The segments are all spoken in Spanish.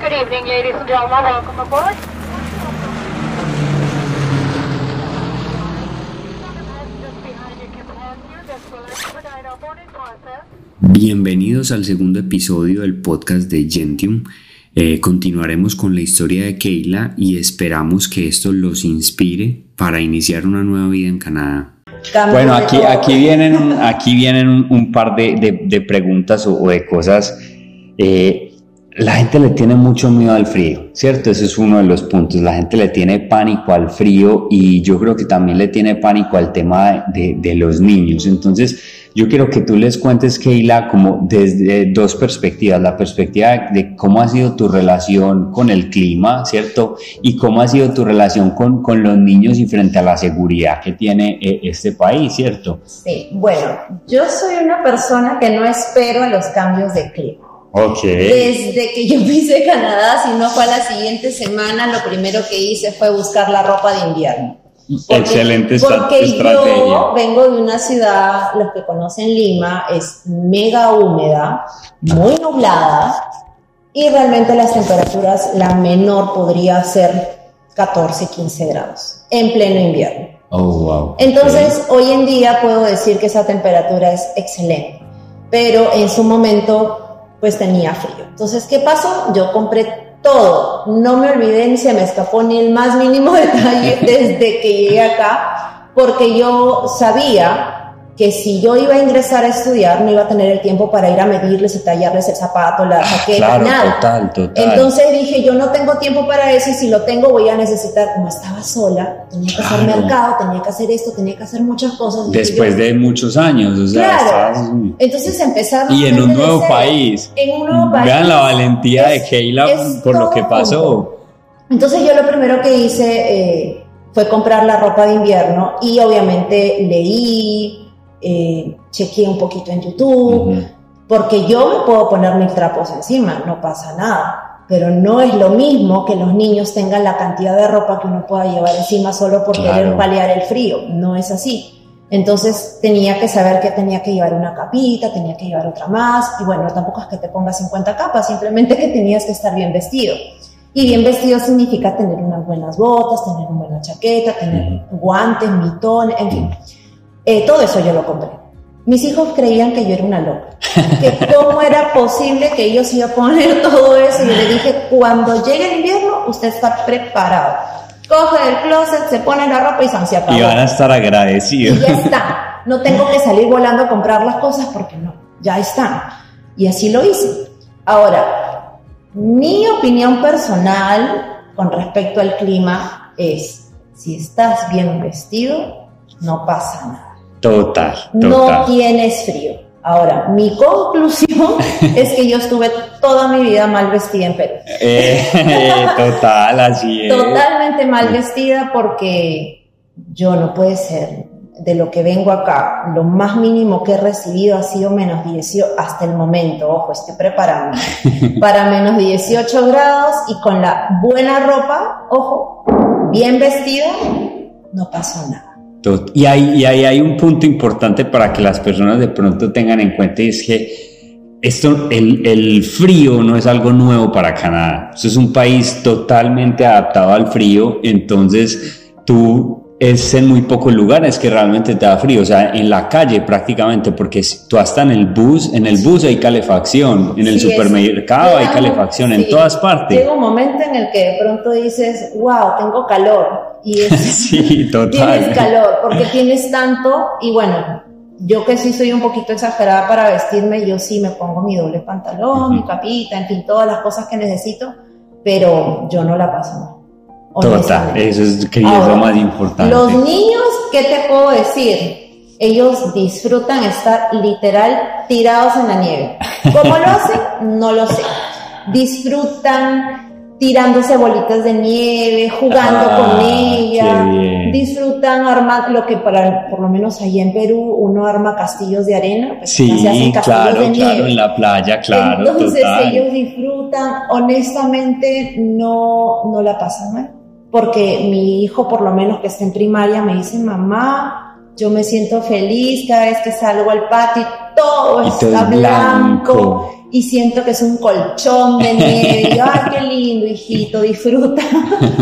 Good evening, ladies and gentlemen. Welcome aboard. Bienvenidos al segundo episodio del podcast de Gentium. Eh, continuaremos con la historia de Keila y esperamos que esto los inspire para iniciar una nueva vida en Canadá. Bueno, aquí, aquí vienen, aquí vienen un, par de, preguntas o, de cosas. Eh, la gente le tiene mucho miedo al frío, ¿cierto? Ese es uno de los puntos. La gente le tiene pánico al frío y yo creo que también le tiene pánico al tema de, de los niños. Entonces, yo quiero que tú les cuentes, Keila, como desde dos perspectivas, la perspectiva de cómo ha sido tu relación con el clima, ¿cierto? Y cómo ha sido tu relación con, con los niños y frente a la seguridad que tiene eh, este país, ¿cierto? Sí, bueno, yo soy una persona que no espero a los cambios de clima. Okay. Desde que yo pise Canadá, si no fue a la siguiente semana, lo primero que hice fue buscar la ropa de invierno. Excelente porque yo vengo de una ciudad, los que conocen Lima, es mega húmeda, muy nublada y realmente las temperaturas, la menor podría ser 14, 15 grados en pleno invierno. Oh, wow. Entonces, hoy en día puedo decir que esa temperatura es excelente, pero en su momento pues tenía frío. Entonces, ¿qué pasó? Yo compré todo. No me olvidé ni se me escapó ni el más mínimo detalle desde que llegué acá, porque yo sabía que si yo iba a ingresar a estudiar no iba a tener el tiempo para ir a medirles y tallarles el zapato, la jaqueta, nada. Total, total. Entonces dije, yo no tengo tiempo para eso y si lo tengo voy a necesitar, como estaba sola, tenía que hacer mercado, tenía que hacer esto, tenía que hacer muchas cosas. Después de muchos años, o sea, claro. Entonces empezaron Y en un nuevo país. En un nuevo país. Vean la valentía de Keila por lo que pasó. Entonces yo lo primero que hice eh, fue comprar la ropa de invierno y obviamente leí, eh, chequeé un poquito en YouTube, porque yo me puedo poner mil trapos encima, no pasa nada, pero no es lo mismo que los niños tengan la cantidad de ropa que uno pueda llevar encima solo por querer paliar el frío, no es así. Entonces tenía que saber que tenía que llevar una capita, tenía que llevar otra más, y bueno, tampoco es que te pongas 50 capas, simplemente que tenías que estar bien vestido. Y bien vestido significa tener unas buenas botas, tener una buena chaqueta, tener guantes, mitones, en fin. Eh, todo eso yo lo compré. Mis hijos creían que yo era una loca, que cómo era posible que ellos iban a poner todo eso. Y le dije, cuando llegue el invierno, usted está preparado. Coge el closet, se pone la ropa y se acabó. Y van a estar agradecidos. Y ya está. No tengo que salir volando a comprar las cosas porque no, ya están. Y así lo hice. Ahora, mi opinión personal con respecto al clima es, si estás bien vestido, no pasa nada. Total, No tienes frío. Ahora, mi conclusión es que yo estuve toda mi vida mal vestida en Perú. Eh, total, así es. Totalmente mal vestida porque yo no puede ser de lo que vengo acá. Lo más mínimo que he recibido ha sido menos 18 hasta el momento. Ojo, estoy preparando para menos 18 grados y con la buena ropa, ojo, bien vestido, no pasó nada. Y ahí, ahí hay un punto importante para que las personas de pronto tengan en cuenta y es que esto, el, el, frío no es algo nuevo para Canadá. Esto es un país totalmente adaptado al frío, entonces tú es en muy pocos lugares que realmente te da frío, o sea, en la calle prácticamente, porque tú hasta en el bus, en el bus hay calefacción, en el supermercado hay calefacción, en todas partes. Llega un momento en el que de pronto dices, wow, tengo calor, y sí, total. tienes calor, porque tienes tanto, y bueno, yo que sí soy un poquito exagerada para vestirme, yo sí me pongo mi doble pantalón, mi capita, en fin, todas las cosas que necesito, pero yo no la paso mal. Total, eso es, que lo más importante. Los niños, ¿qué te puedo decir? Ellos disfrutan estar literal tirados en la nieve. ¿Cómo lo hacen? No lo sé. Disfrutan tirándose bolitas de nieve, jugando ah, con ella, disfrutan armar lo que para por lo menos allá en Perú uno arma castillos de arena, pues sí, claro, claro, en la playa, claro. Entonces ellos disfrutan, honestamente no, no la pasan mal, porque mi hijo por lo menos que está en primaria me dice, mamá, yo me siento feliz cada vez que salgo al patio, todo está blanco y siento que es un colchón de nieve. Y, Ay, qué lindo, hijito, disfruta.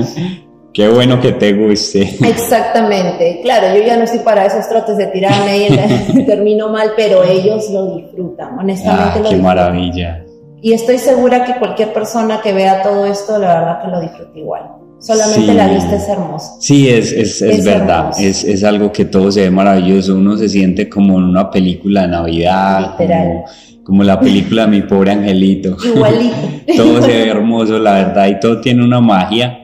Qué bueno que te guste. Exactamente. Claro, yo ya no estoy para esos trotes de tirarme y termino mal, pero ellos lo disfrutan, honestamente ah, lo qué disfrutan. maravilla. Y estoy segura que cualquier persona que vea todo esto, la verdad que lo disfruta igual. Solamente Sí. la vista es hermosa. Sí, es, es, es Es verdad, es, es algo que todo se ve maravilloso, uno se siente como en una película de Navidad, Literal. como, como la película Mi pobre angelito. Igualito. todo se ve hermoso, la verdad, y todo tiene una magia.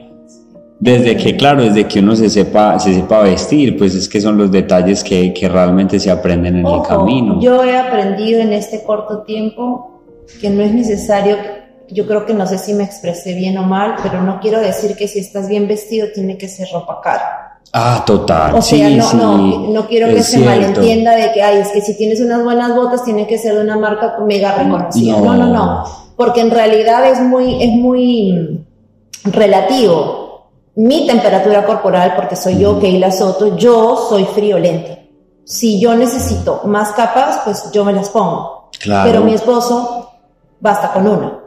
Desde que, claro, desde que uno se sepa, se sepa vestir, pues es que son los detalles que, que realmente se aprenden en el camino. Yo he aprendido en este corto tiempo que no es necesario, yo creo que no sé si me expresé bien o mal, pero no quiero decir que si estás bien vestido tiene que ser ropa cara. Ah, total. O sea, sí, no, sí, no, no quiero que se cierto. malentienda de que, ay, es que si tienes unas buenas botas tiene que ser de una marca mega reconocida. No. No, no, no, porque en realidad es muy, es muy mm, relativo. Mi temperatura corporal, porque soy yo, Keila Soto, yo soy friolenta. Si yo necesito más capas, pues yo me las pongo. Claro. Pero mi esposo basta con una.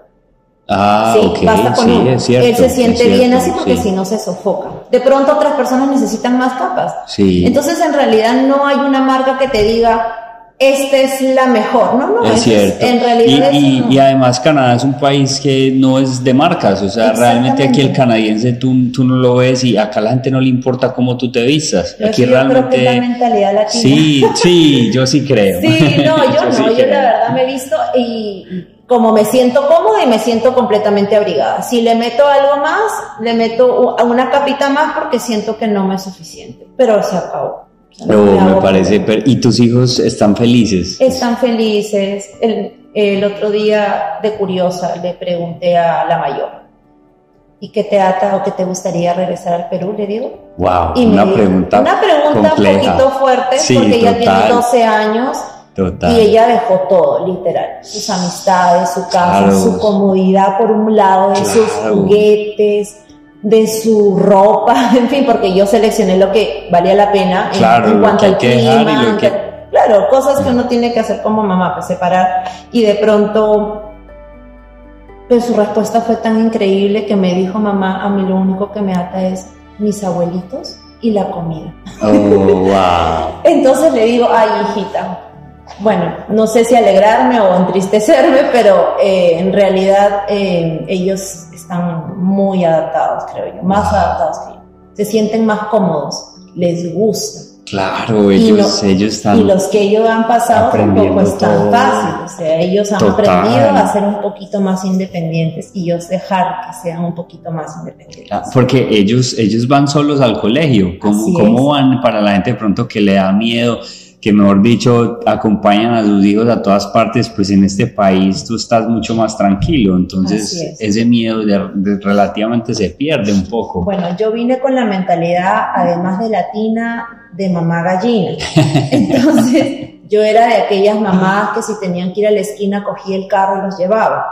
Ah, sí, basta con sí, es cierto. Él se siente cierto, bien así porque sí. si no se sofoca. De pronto otras personas necesitan más capas. Sí. Entonces en realidad no hay una marca que te diga esta es la mejor. No, no, es cierto. en realidad y, no. y además Canadá es un país que no es de marcas, o sea, realmente aquí el canadiense tú, tú no lo ves y acá a la gente no le importa cómo tú te vistas. Yo Aquí sí, yo creo que es la realmente... mentalidad latina. Sí, sí, yo sí creo. Sí, no, yo, no, sí yo creo. la verdad me he visto y como me siento cómoda y me siento completamente abrigada. Si le meto algo más, le meto una capita más porque siento que no me es suficiente, pero se acabó. O sea, no me parece... per- ¿Y tus hijos están felices? Están felices. El, el otro día de curiosa le pregunté a la mayor, ¿y qué te ata o qué te gustaría regresar al Perú? Le digo. Wow, Y una dijo- pregunta Una pregunta un poquito fuerte Sí, porque ella total. tiene 12 años Total. y ella dejó todo, literal. Sus amistades, su casa, Claro. su comodidad por un lado, de sus juguetes, de su ropa, en fin, porque yo seleccioné lo que valía la pena en- Claro, en, cuanto al y clima. lo que- Claro, cosas que uno tiene que hacer como mamá, pues separar. Y de pronto, pues su respuesta fue tan increíble que me dijo, mamá, a mí lo único que me ata es mis abuelitos y la comida. Oh, wow. Entonces le digo, ay, hijita, bueno, no sé si alegrarme o entristecerme, pero eh, en realidad eh, ellos están muy adaptados, creo yo, más adaptados que yo. Se sienten más cómodos, les gusta. Claro, ellos, lo- ellos están... Y los que ellos han pasado tampoco es tan fácil, o sea, ellos han Total. aprendido a ser un poquito más independientes y yo dejar que sean un poquito más independientes. Ah, Porque ellos, ellos van solos al colegio. ¿Cómo, cómo van para la gente de pronto que le da miedo? Que mejor dicho, acompañan a sus hijos a todas partes, pues en este país tú estás mucho más tranquilo. Entonces es. ese miedo de- de- relativamente se pierde un poco. Bueno, yo vine con la mentalidad, además de latina, de mamá gallina. Entonces, yo era de aquellas mamás que si tenían que ir a la esquina, cogía el carro y los llevaba.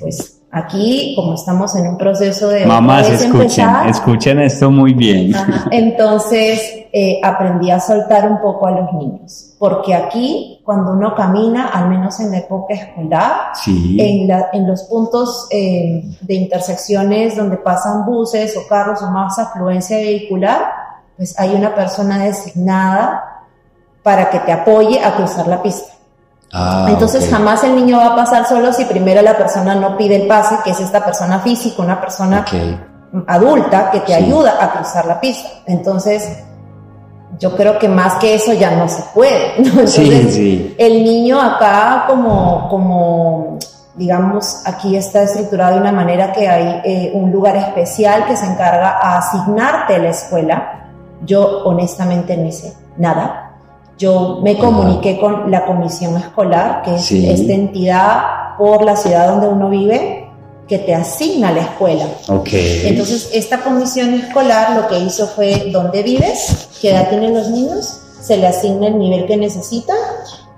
Pues aquí, como estamos en un proceso de... Mamás, escuchen, empezar, escuchen esto muy bien. Ajá. Entonces eh, aprendí a soltar un poco a los niños, porque aquí cuando uno camina, al menos en la época escolar, Sí. en, la- en los puntos eh, de intersecciones donde pasan buses o carros o más afluencia vehicular, pues hay una persona designada para que te apoye a cruzar la pista. Ah, Entonces jamás el niño va a pasar solo si primero la persona no pide el pase, que es esta persona física, una persona adulta que te Sí. ayuda a cruzar la pista. Entonces, yo creo que más que eso ya no se puede. ¿no? Entonces, Sí, sí. el niño acá como, como, digamos, aquí está estructurado de una manera que hay eh, un lugar especial que se encarga a asignarte a la escuela. Yo honestamente no hice nada. Yo me comuniqué con la comisión escolar, que es Sí. esta entidad por la ciudad donde uno vive, que te asigna la escuela. Entonces, esta comisión escolar lo que hizo fue dónde vives, qué edad tienen los niños, se le asigna el nivel que necesitan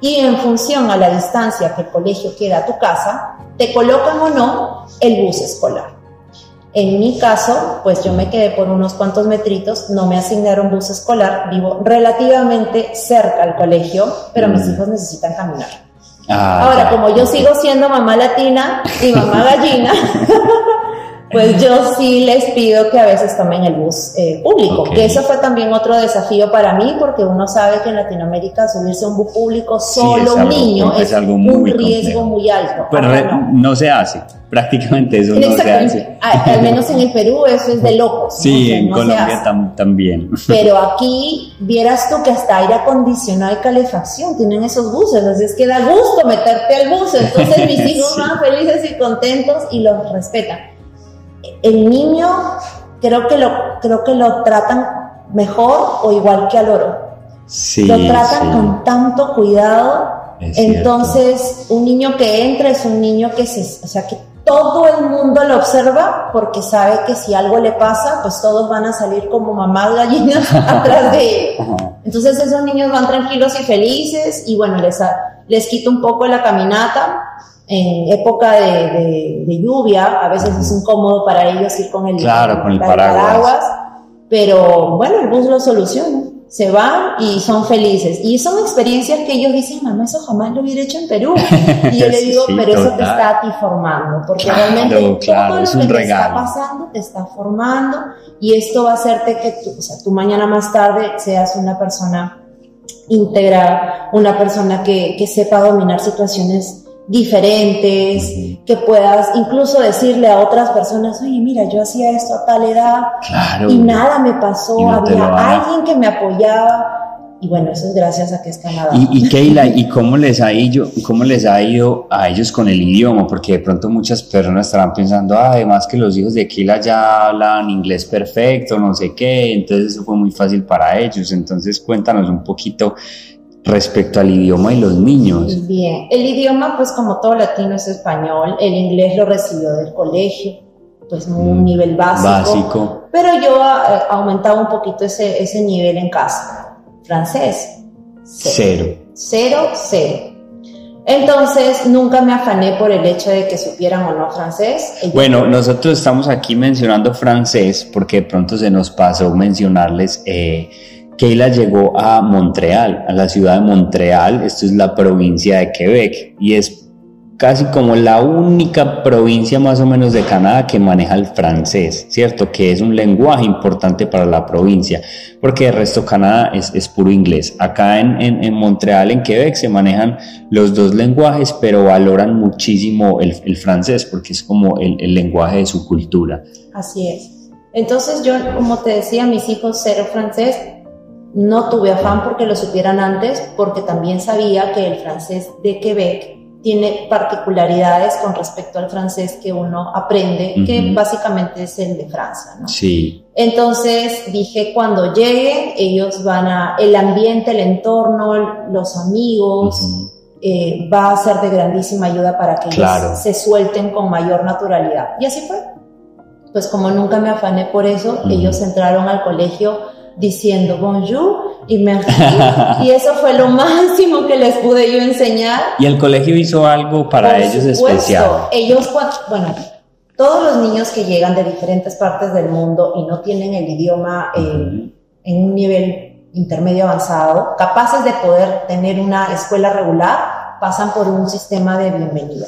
y en función a la distancia que el colegio queda a tu casa, te colocan o no el bus escolar. En mi caso, pues yo me quedé por unos cuantos metritos, no me asignaron bus escolar, vivo relativamente cerca al colegio, pero mis Mm. hijos necesitan caminar. Ah, Ahora, ya. como yo sigo siendo mamá latina y mamá gallina, pues yo sí les pido que a veces tomen el bus eh, público, que eso fue también otro desafío para mí, porque uno sabe que en Latinoamérica subirse a un bus público Sí, solo un niño es es, algo un muy riesgo complejo. muy alto. Pero no. no se hace, prácticamente eso no se hace. A- Al menos en el Perú eso es de locos. Sí, en no Colombia tam- también. Pero aquí vieras tú que hasta aire acondicionado y calefacción tienen esos buses, así es que da gusto meterte al bus. Entonces mis hijos Sí. van felices y contentos y los respetan. El niño creo que lo, creo que lo tratan mejor o igual que al oro. Sí, lo tratan sí. con tanto cuidado. Es cierto. Entonces, un niño que entra es un niño que se, o sea, que todo el mundo lo observa porque sabe que si algo le pasa, pues todos van a salir como mamás gallinas atrás de él. Entonces esos niños van tranquilos y felices y bueno, les, les quito un poco la caminata. En época de, de- de lluvia, a veces es incómodo para ellos ir con el, Claro, con el la- paraguas. pero bueno, el bus lo soluciona. Se van y son felices. Y son experiencias que ellos dicen, mamá, eso jamás lo hubiera hecho en Perú. Y yo le digo, Sí, pero eso te total. está a ti formando, porque Claro, realmente claro, todo lo es que un te regalo. está pasando te está formando y esto va a hacerte que tú, o sea, tú mañana más tarde seas una persona íntegra, una persona que, que sepa dominar situaciones diferentes, que puedas incluso decirle a otras personas, oye, mira, yo hacía esto a tal edad Claro. y nada me pasó, no había alguien que me apoyaba y bueno, eso es gracias a que es Canadá. Y, y Keila, ¿y cómo les, ha ido, cómo les ha ido a ellos con el idioma? Porque de pronto muchas personas estarán pensando, ah, además que los hijos de Keila ya hablan inglés perfecto, no sé qué, entonces eso fue muy fácil para ellos. Entonces cuéntanos un poquito respecto al idioma y los niños. Bien, el idioma, pues como todo latino es español, el inglés lo recibió del colegio, pues un Mm, nivel básico, Básico. pero yo eh, aumentaba un poquito ese, ese nivel en casa. Francés, cero. Cero. Cero, cero. Entonces, nunca me afané por el hecho de que supieran o no francés. Ellos- Bueno, nosotros estamos aquí mencionando francés porque de pronto se nos pasó mencionarles. Eh, Keila llegó a Montreal, a la ciudad de Montreal, esto es la provincia de Quebec y es casi como la única provincia más o menos de Canadá que maneja el francés, ¿cierto? Que es un lenguaje importante para la provincia, porque el resto Canadá es, es puro inglés. Acá en, en, en Montreal, en Quebec, se manejan los dos lenguajes, pero valoran muchísimo el, el francés porque es como el, el lenguaje de su cultura. Así es. Entonces yo, como te decía, mis hijos cero francés, no tuve afán porque lo supieran antes, porque también sabía que el francés de Quebec tiene particularidades con respecto al francés que uno aprende, que básicamente es el de Francia, ¿no? Sí, Entonces dije, cuando lleguen, ellos van a, el ambiente, el entorno, los amigos, eh, va a ser de grandísima ayuda para que Claro. ellos se suelten con mayor naturalidad. Y así fue. Pues como nunca me afané por eso, ellos entraron al colegio diciendo bonjour y merci, y eso fue lo máximo que les pude yo enseñar. y el colegio hizo algo para Por ellos supuesto, especial. Ellos, bueno, todos los niños que llegan de diferentes partes del mundo y no tienen el idioma eh, Ujú. en un nivel intermedio avanzado, capaces de poder tener una escuela regular, pasan por un sistema de bienvenida.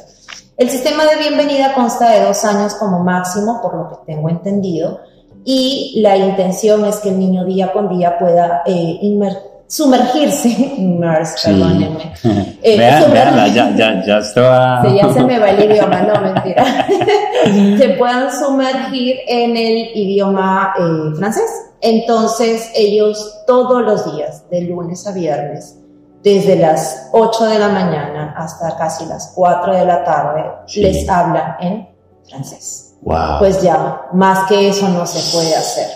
El sistema de bienvenida consta de dos años como máximo, por lo que tengo entendido, y la intención es que el niño día con día pueda eh, sumergirse, immerse, Sí. perdónenme, Eh, Vean, veanla, ya, ya, ya estaba. Sí, ya se me va el idioma, no, mentira. se puedan sumergir en el idioma eh, francés. Entonces, ellos todos los días, de lunes a viernes, desde las 8 de la mañana hasta casi las 4 de la tarde, Sí. les hablan en francés. Wow. Pues ya, más que eso no se puede hacer.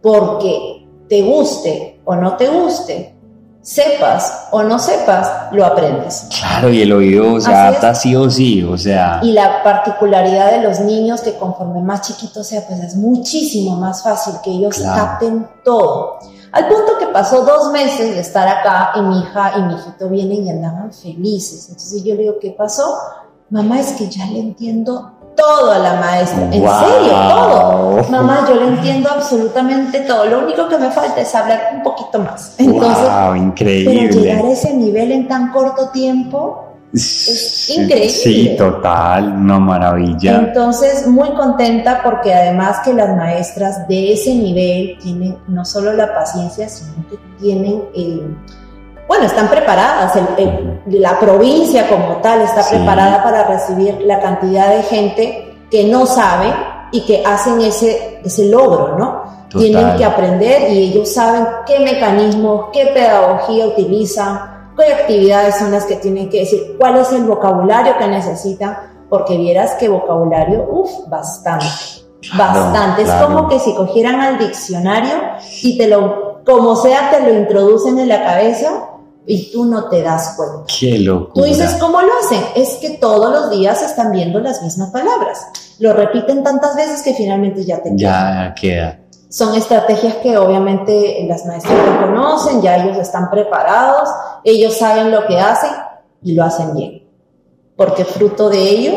Porque te guste o no te guste, sepas o no sepas, lo aprendes. claro, y el oído se adapta sí o sí, o sea. Y la particularidad de los niños que conforme más chiquitos sea, pues es muchísimo más fácil que ellos Claro. capten todo. Al punto que pasó dos meses de estar acá y mi hija y mi hijito vienen y andaban felices. Entonces yo le digo, ¿qué pasó? Mamá, es que ya le entiendo todo a la maestra. En Wow. serio, todo. Mamá, yo le entiendo absolutamente todo. Lo único que me falta es hablar un poquito más. Entonces, wow, pero increíble. llegar a ese nivel en tan corto tiempo Es increíble. Sí, total, una maravilla. Entonces, muy contenta porque además que las maestras de ese nivel tienen no solo la paciencia, sino que tienen el bueno, están preparadas, la provincia como tal está preparada para recibir la cantidad de gente que no sabe y que hacen ese, ese logro, ¿no? Tienen que aprender y ellos saben qué mecanismos, qué pedagogía utilizan, qué actividades son las que tienen que decir, cuál es el vocabulario que necesitan, porque vieras que vocabulario, uff, bastante, bastante. Es como que si cogieran al diccionario y te lo, como sea, te lo introducen en la cabeza y tú no te das cuenta. Qué locura. Tú dices, ¿cómo lo hacen? Es que todos los días están viendo las mismas palabras. Lo repiten tantas veces que finalmente ya te Ya queda. Son estrategias que obviamente las maestras lo conocen, ya ellos están preparados, ellos saben lo que hacen y lo hacen bien. Porque fruto de ello,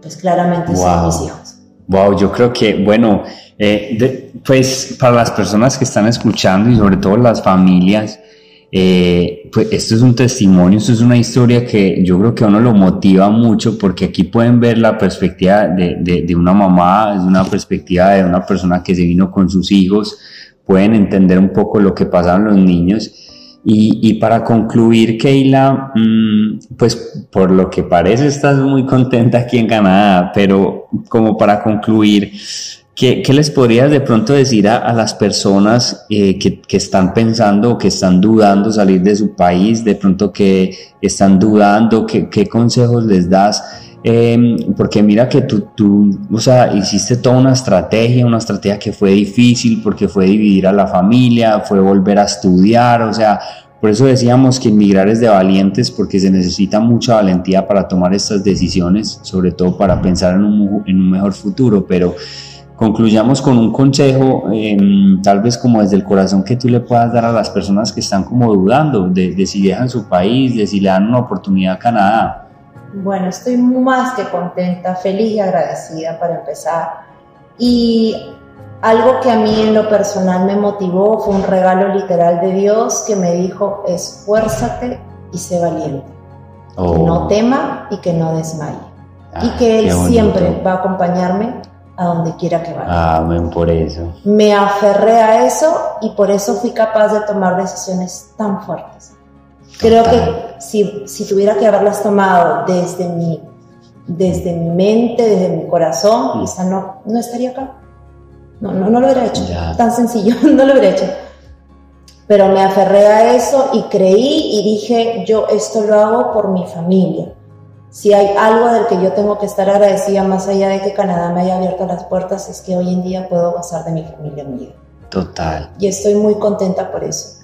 pues claramente son mis hijos. Wow, yo creo que, bueno, eh, pues para las personas que están escuchando y sobre todo las familias, eh, pues esto es un testimonio, esto es una historia que yo creo que a uno lo motiva mucho porque aquí pueden ver la perspectiva de, de, una mamá, es una perspectiva de una persona que se vino con sus hijos, pueden entender un poco lo que pasaron los niños. Y, y para concluir, Keila, mm, pues por lo que parece estás muy contenta aquí en Canadá, pero como para concluir, ¿Qué, les podrías de pronto decir a, las personas eh, que, están pensando o que están dudando salir de su país, de pronto que están dudando, qué, consejos les das? Em, porque mira que tú, o sea, hiciste toda una estrategia, una estrategia que fue difícil porque fue dividir a la familia, fue volver a estudiar, o sea, por eso decíamos que emigrar es de valientes porque se necesita mucha valentía para tomar estas decisiones, sobre todo para pensar en un, en un mejor futuro, pero concluyamos con un consejo, em, tal vez como desde el corazón que tú le puedas dar a las personas que están como dudando de, si dejan su país, de si le dan una oportunidad a Canadá. Bueno, estoy más que contenta, feliz y agradecida para empezar. Y algo que a mí en lo personal me motivó fue un regalo literal de Dios que me dijo, esfuérzate y sé valiente. Que no oh. tema y que no desmaye. y ah, que Él siempre va a acompañarme a donde quiera que vaya. Amén por eso. Me aferré a eso y por eso fui capaz de tomar decisiones tan fuertes. Creo que si, si tuviera que haberlas tomado desde mi, desde mi mente, desde mi corazón, quizá no, no estaría acá. No, no, no lo hubiera hecho. Tan sencillo, no lo hubiera hecho. Pero me aferré a eso y creí y dije, yo esto lo hago por mi familia si hay algo del que yo tengo que estar agradecida, más allá de que Canadá me haya abierto las puertas, es que hoy en día puedo gozar de mi familia unida. Total. Y estoy muy contenta por eso.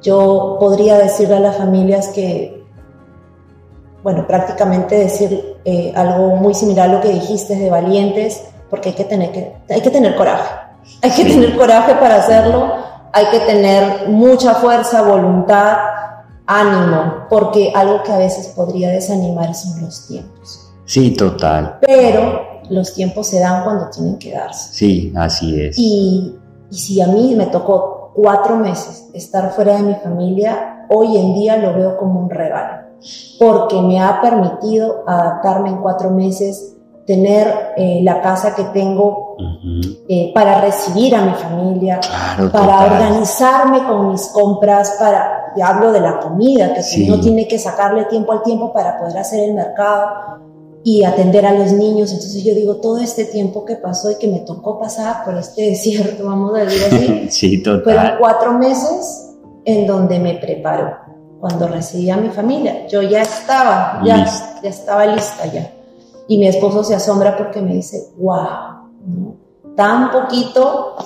Yo podría decirle a las familias que, bueno, prácticamente decir eh, algo muy similar a lo que dijiste de valientes, porque hay que tener, que, hay que tener coraje. Hay que tener coraje para hacerlo, hay que tener mucha fuerza, voluntad ánimo, porque algo que a veces podría desanimar son los tiempos. Sí, total. Pero los tiempos se dan cuando tienen que darse. Sí, así es. Y, y si a mí me tocó cuatro meses estar fuera de mi familia, hoy en día lo veo como un regalo, porque me ha permitido adaptarme en cuatro meses tener eh, la casa que tengo eh, para recibir a mi familia, para organizarme con mis compras, para, y hablo de la comida, que uno tiene que sacarle tiempo al tiempo para poder hacer el mercado y atender a los niños. Entonces yo digo, todo este tiempo que pasó y que me tocó pasar por este desierto, vamos a decir así, fueron cuatro meses en donde me preparó. Cuando recibí a mi familia, yo ya estaba, ya, ya estaba lista ya. Y mi esposo se asombra porque me dice, wow, tan poquito,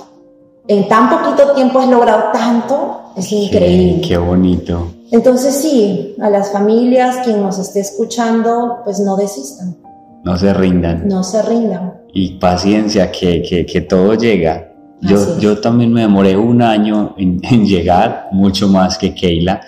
en tan poquito tiempo has logrado tanto, es increíble. Qué bonito. Entonces sí, a las familias, quien nos esté escuchando, pues no desistan. No se rindan. No se rindan. Y paciencia, que, que, que todo llega. Yo, yo, también me demoré un año en, llegar, mucho más que Keila.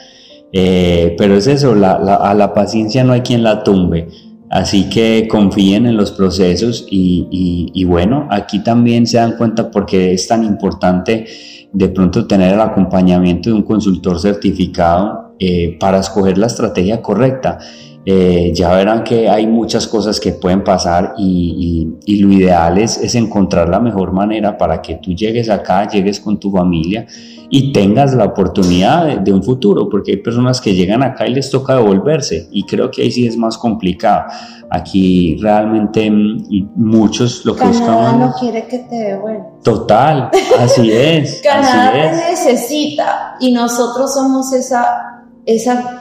Eh, pero es eso, la, a la paciencia no hay quien la tumbe. Así que confíen en los procesos y, bueno, aquí también se dan cuenta porque es tan importante de pronto tener el acompañamiento de un consultor certificado eh, para escoger la estrategia correcta. Eh, ya verán que hay muchas cosas que pueden pasar y, y, lo ideal es, es, encontrar la mejor manera para que tú llegues acá, llegues con tu familia y tengas la oportunidad de, de, un futuro, porque hay personas que llegan acá y les toca devolverse y creo que ahí sí es más complicado. Aquí realmente mm, y muchos lo que Canadá no quiere que te devuelvas. Total, así es. Canadá te necesita y nosotros somos esa, esa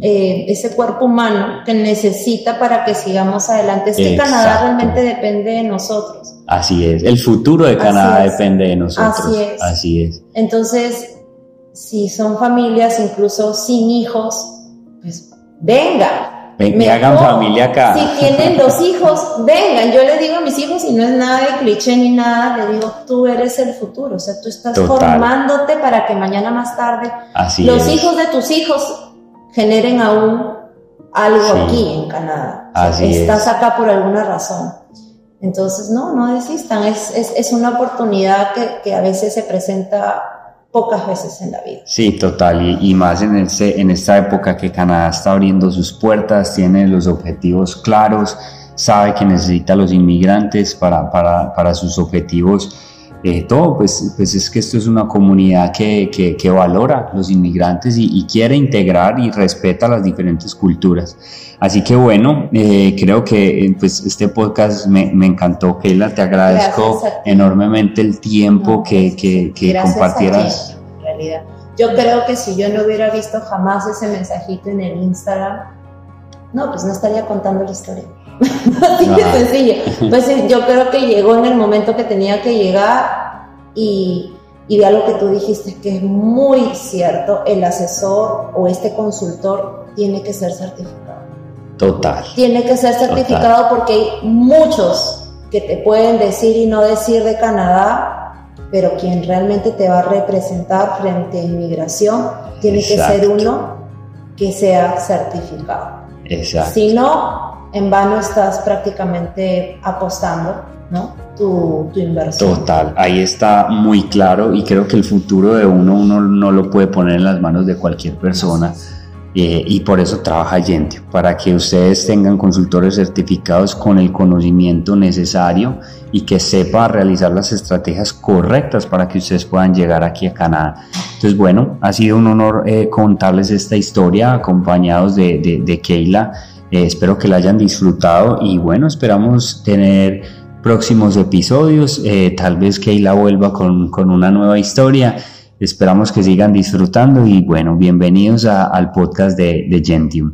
eh, ese cuerpo humano que necesita para que sigamos adelante. Es que Canadá realmente depende de nosotros. Así es, el futuro de Canadá depende de nosotros. Así es. Así es. Entonces, si son familias incluso sin hijos, pues vengan. Ven, hagan familia acá. Si tienen dos hijos, vengan. Yo le digo a mis hijos, y no es nada de cliché ni nada, le digo, tú eres el futuro. O sea, tú estás formándote para que mañana más tarde los hijos de tus hijos generen aún algo aquí en Canadá. estás acá por alguna razón. Entonces, no, no desistan. Es, es, es una oportunidad que, que, a veces se presenta pocas veces en la vida. Sí, total. Y, y más en, en esta época que Canadá está abriendo sus puertas, tiene los objetivos claros, sabe que necesita a los inmigrantes para, para, para sus objetivos eh, todo, pues, pues es que esto es una comunidad que, que, valora los inmigrantes y, quiere integrar y respeta las diferentes culturas. Así que bueno, eh, creo que eh, pues este podcast me, me encantó, Keila, te agradezco enormemente el tiempo que, que, que compartieras. en realidad. Yo creo que si yo no hubiera visto jamás ese mensajito en el Instagram, no, pues no estaría contando la historia. Así de sencillo. Pues yo creo que llegó en el momento que tenía que llegar y, y de algo que tú dijiste que es muy cierto, el asesor o este consultor tiene que ser certificado. Total. Tiene que ser certificado porque hay muchos que te pueden decir y no decir de Canadá, pero quien realmente te va a representar frente a inmigración tiene que ser uno que sea certificado. Exacto. Si no, en vano estás prácticamente apostando, ¿no? Tu, tu, inversión. Total, ahí está muy claro y creo que el futuro de uno uno no lo puede poner en las manos de cualquier persona. Eh, y por eso trabaja Gentio, para que ustedes tengan consultores certificados con el conocimiento necesario y que sepa realizar las estrategias correctas para que ustedes puedan llegar aquí a Canadá. Entonces, bueno, ha sido un honor eh, contarles esta historia acompañados de, de, de Keila. Eh, espero que la hayan disfrutado y bueno, esperamos tener próximos episodios. Eh, tal vez Keila vuelva con, con, una nueva historia. Esperamos que sigan disfrutando y bueno, bienvenidos al podcast de, de Gentium.